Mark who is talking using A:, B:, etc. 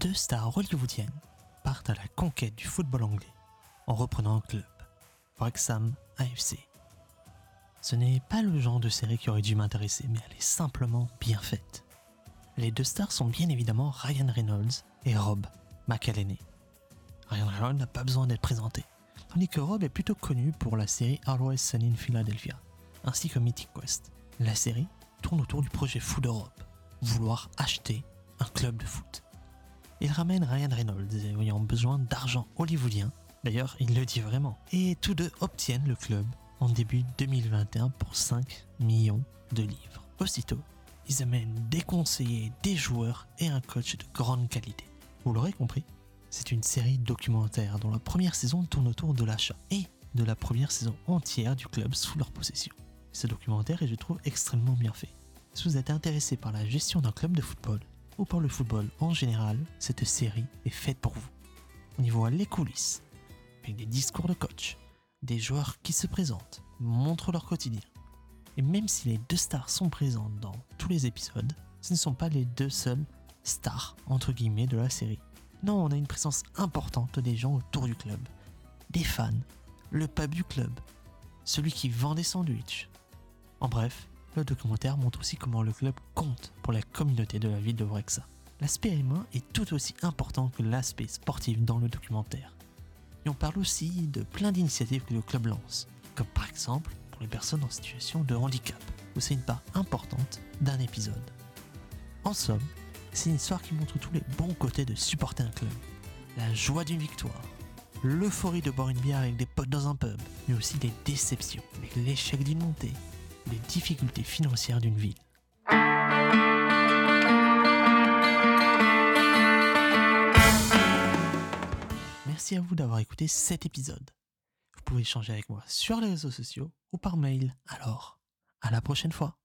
A: deux stars hollywoodiennes partent à la conquête du football anglais en reprenant un club, Wrexham AFC. Ce n'est pas le genre de série qui aurait dû m'intéresser, mais elle est simplement bien faite. Les deux stars sont bien évidemment Ryan Reynolds et Rob McElhenney. Ryan Reynolds n'a pas besoin d'être présenté, tandis que Rob est plutôt connu pour la série Always Sunny in Philadelphia, ainsi que Mythic Quest. La série tourne autour du projet Food Europe, vouloir acheter un club de foot. Il ramène Ryan Reynolds ayant besoin d'argent hollywoodien, d'ailleurs il le dit vraiment, et tous deux obtiennent le club en début 2021 pour 5 millions de livres. Aussitôt, ils amènent des conseillers, des joueurs et un coach de grande qualité. Vous l'aurez compris, c'est une série documentaire dont la première saison tourne autour de l'achat et de la première saison entière du club sous leur possession. Ce documentaire est, je trouve, extrêmement bien fait. Si vous êtes intéressé par la gestion d'un club de football ou par le football en général, cette série est faite pour vous. On y voit les coulisses, avec des discours de coach, des joueurs qui se présentent, montrent leur quotidien. Et même si les deux stars sont présentes dans tous les épisodes, ce ne sont pas les deux seules stars entre guillemets de la série. Non, on a une présence importante des gens autour du club, des fans, le pub du club, celui qui vend des sandwichs. En bref, le documentaire montre aussi comment le club compte pour la communauté de la ville de Wrexham. L'aspect humain est tout aussi important que l'aspect sportif dans le documentaire. Et on parle aussi de plein d'initiatives que le club lance, comme par exemple pour les personnes en situation de handicap, où c'est une part importante d'un épisode. En somme, c'est une histoire qui montre tous les bons côtés de supporter un club. La joie d'une victoire, l'euphorie de boire une bière avec des potes dans un pub, mais aussi les déceptions, avec l'échec d'une montée, difficultés financières d'une ville. Merci à vous d'avoir écouté cet épisode. Vous pouvez échanger avec moi sur les réseaux sociaux ou par mail. Alors, à la prochaine fois.